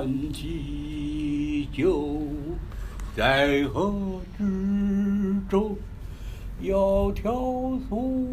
欢喜酒，在河之洲，窈窕淑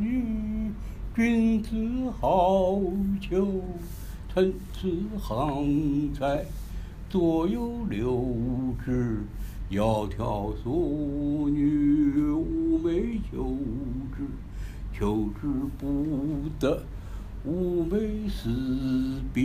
女，君子好逑。参差荇菜，左右流之。窈窕淑女，寤寐求之。求之不得，寤寐思别。